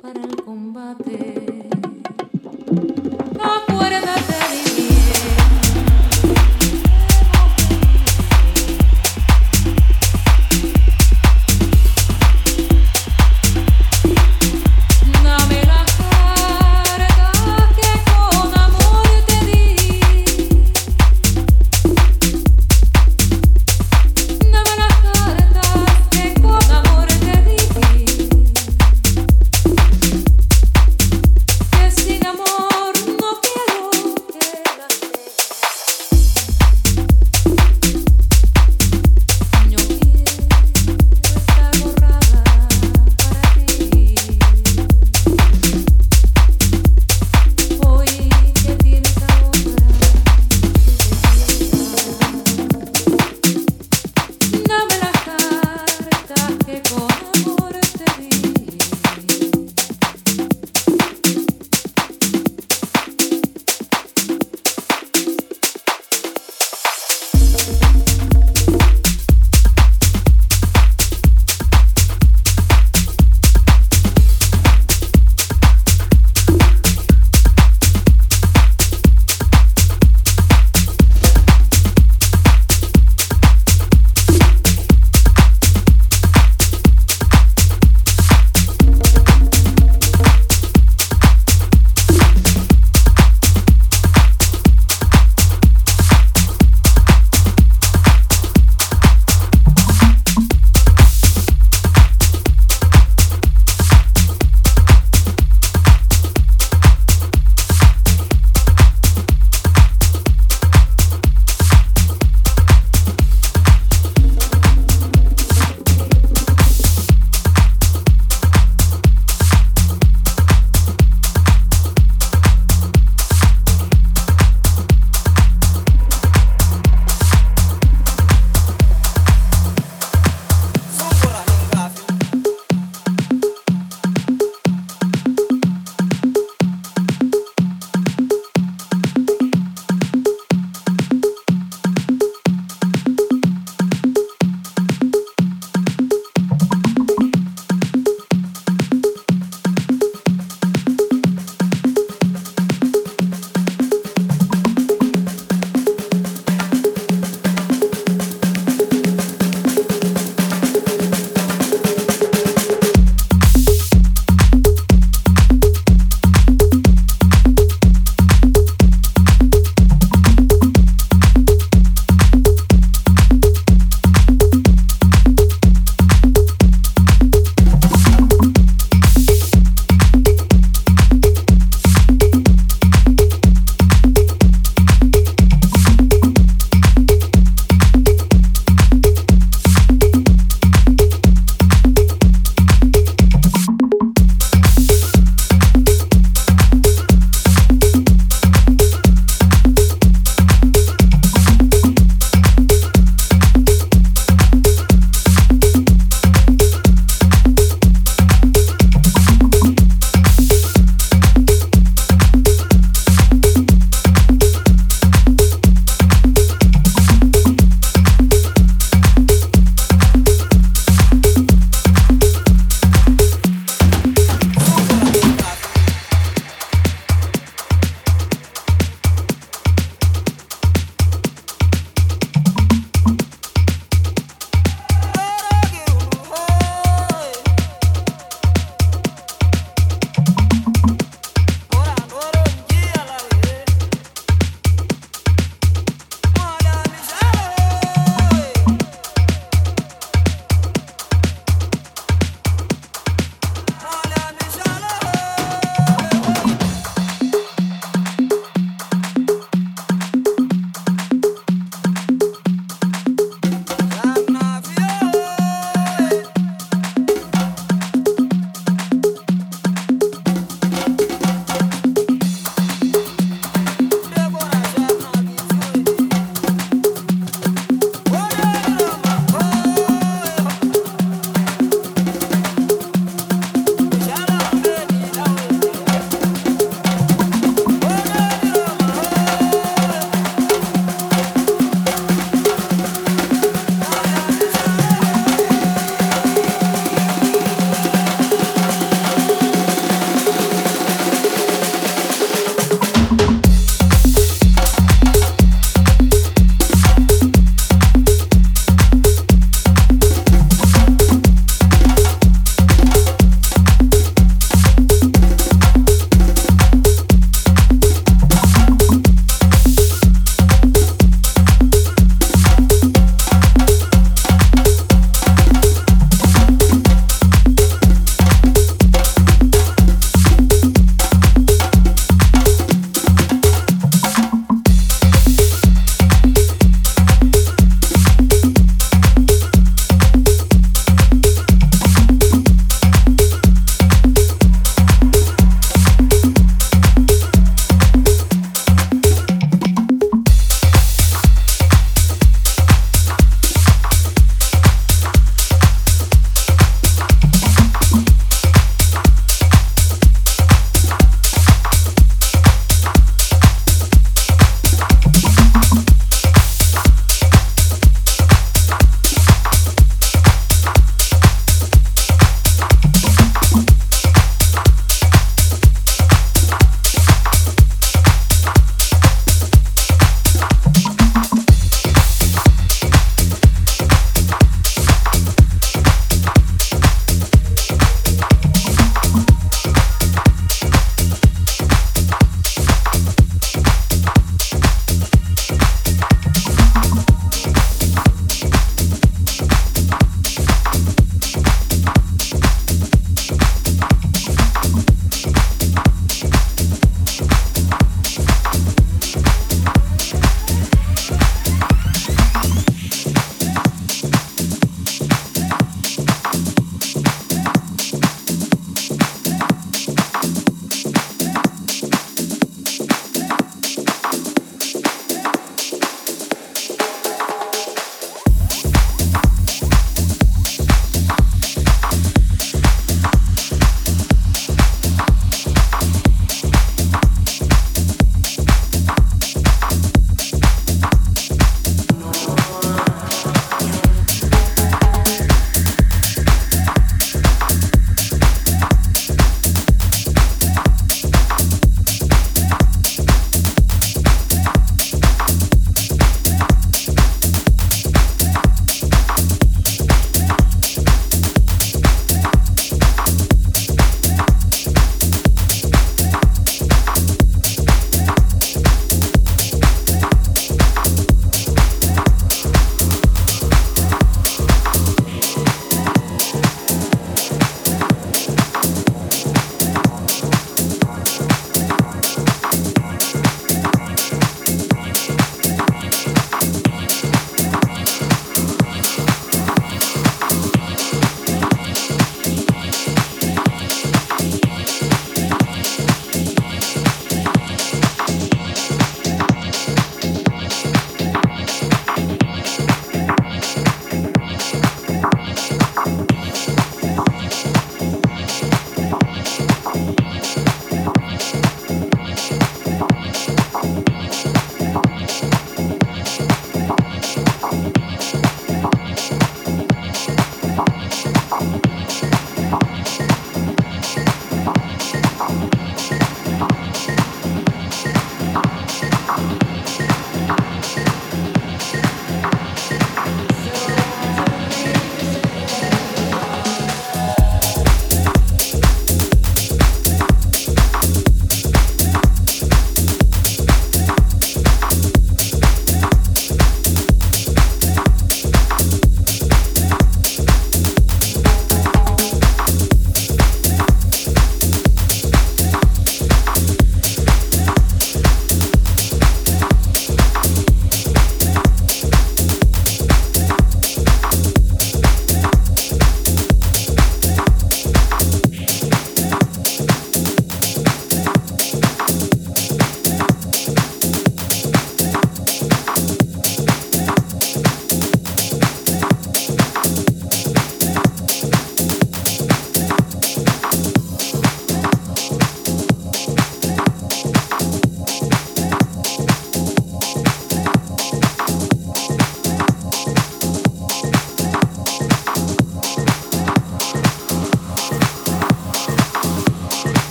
para el combate. Acuérdate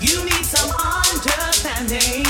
You need some understanding.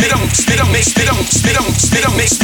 spit on, spit on, spit on, spit on, spit on, spit on,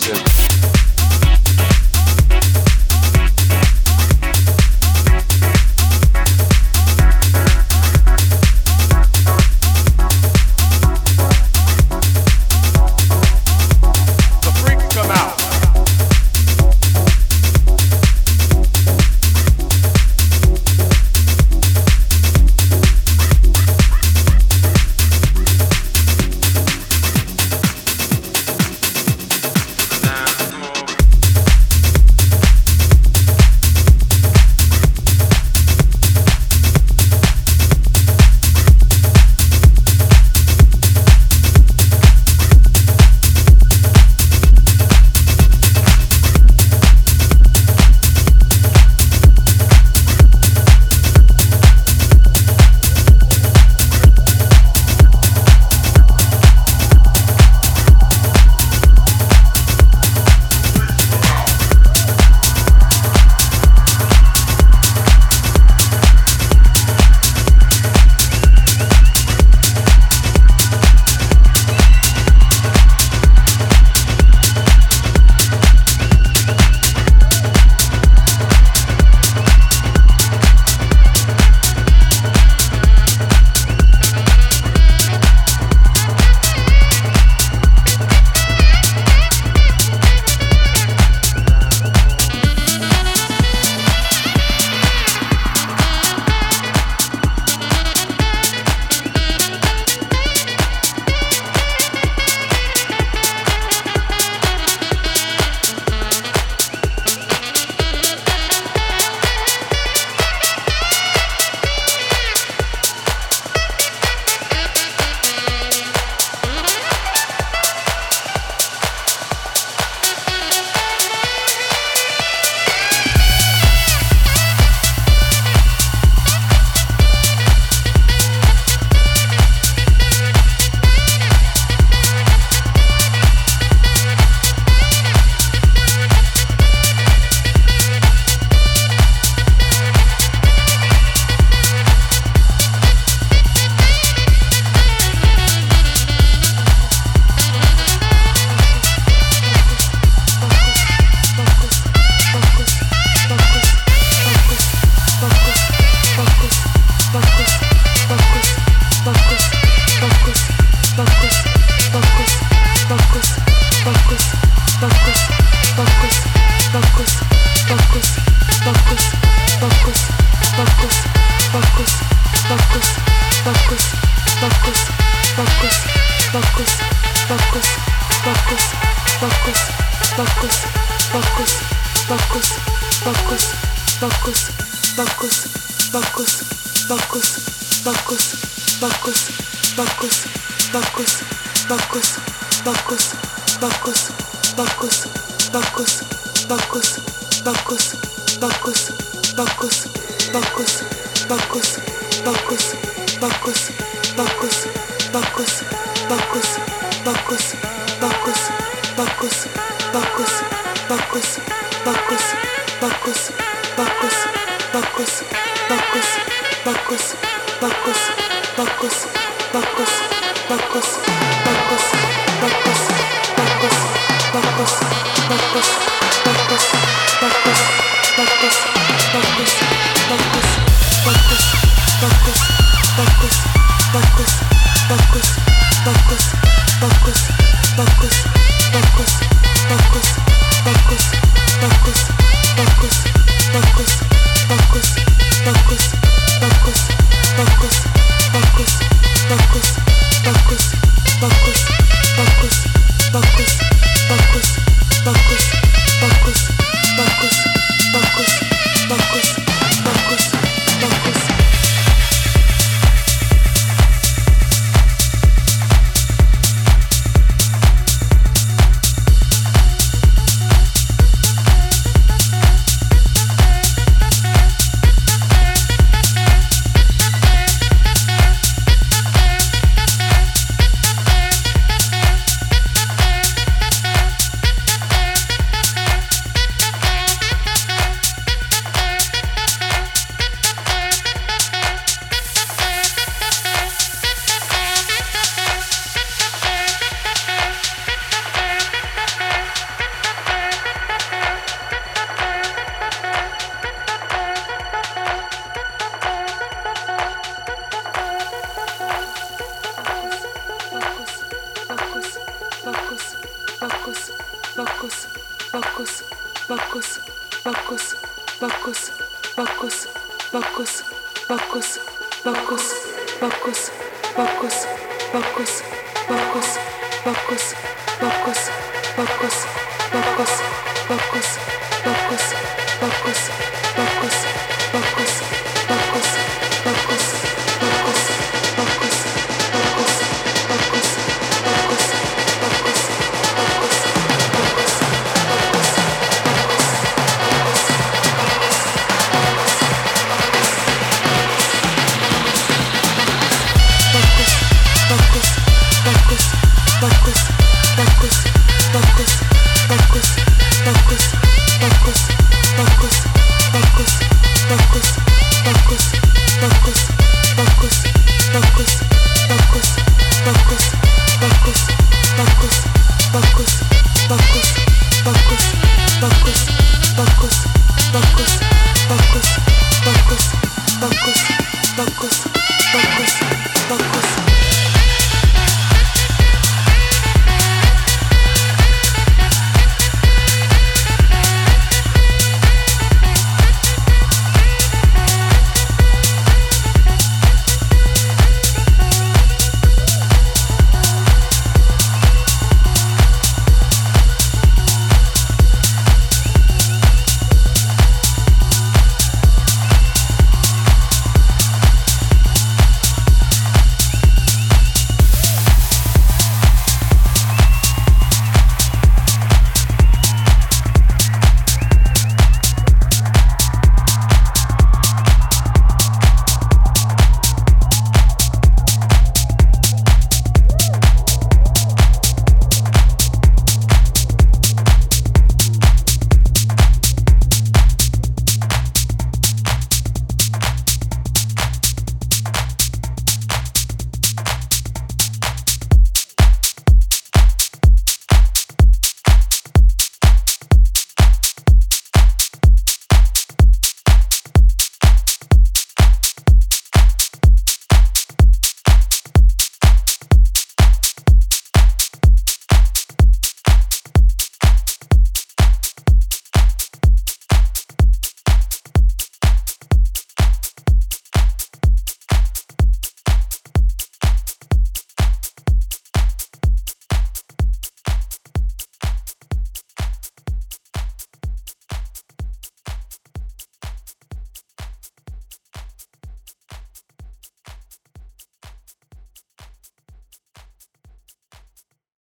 thousand.